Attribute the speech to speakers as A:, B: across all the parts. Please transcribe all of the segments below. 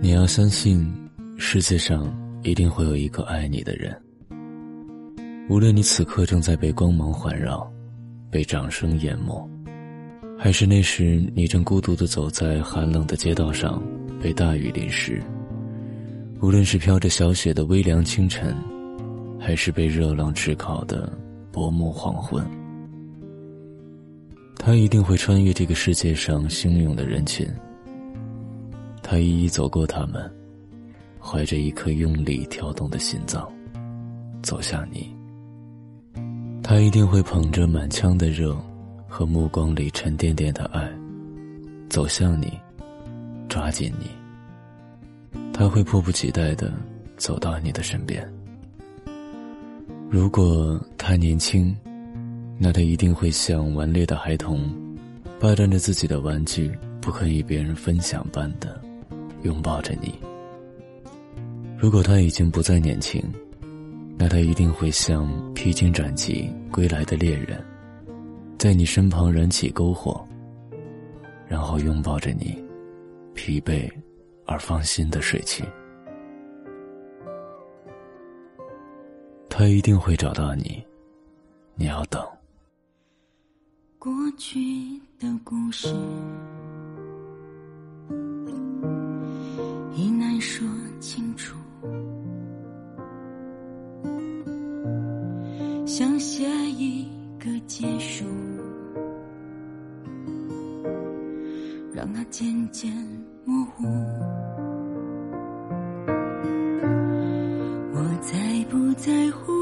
A: 你要相信，世界上一定会有一个爱你的人。无论你此刻正在被光芒环绕，被掌声淹没，还是那时你正孤独的走在寒冷的街道上，被大雨淋湿；无论是飘着小雪的微凉清晨，还是被热浪炙烤的薄暮黄昏，他一定会穿越这个世界上汹涌的人群。他一一走过他们，怀着一颗用力跳动的心脏，走向你。他一定会捧着满腔的热和目光里沉甸甸的爱，走向你，抓紧你。他会迫不及待的走到你的身边。如果他年轻，那他一定会像顽劣的孩童，霸占着自己的玩具，不肯与别人分享般的。拥抱着你。如果他已经不再年轻，那他一定会像披荆斩棘归来的猎人，在你身旁燃起篝火，然后拥抱着你，疲惫而放心的睡去。他一定会找到你，你要等。
B: 过去的故事。想写一个结束，让它渐渐模糊。我在不在乎？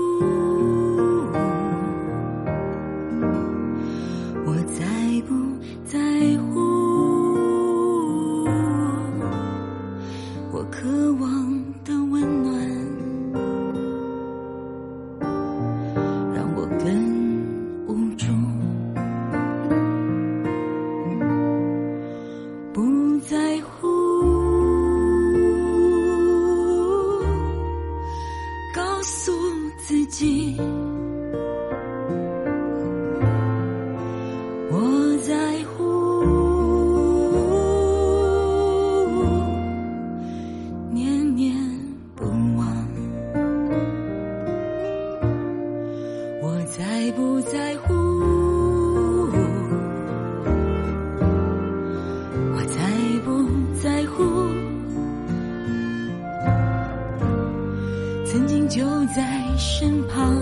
B: 在乎，告诉自己，我在乎。念念不忘。我在不在乎？就在身旁，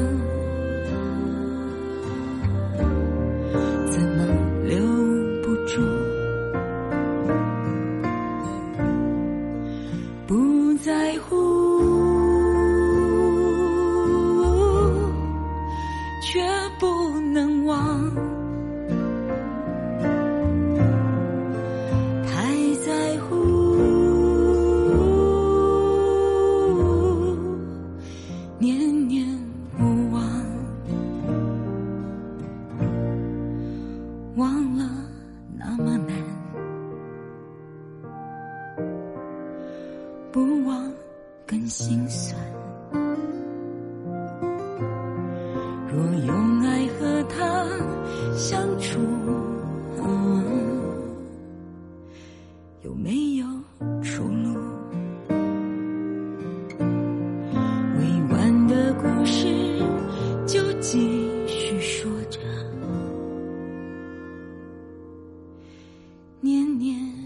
B: 怎么留不住？不在乎。忘了那么难，不忘更心酸。若有。年。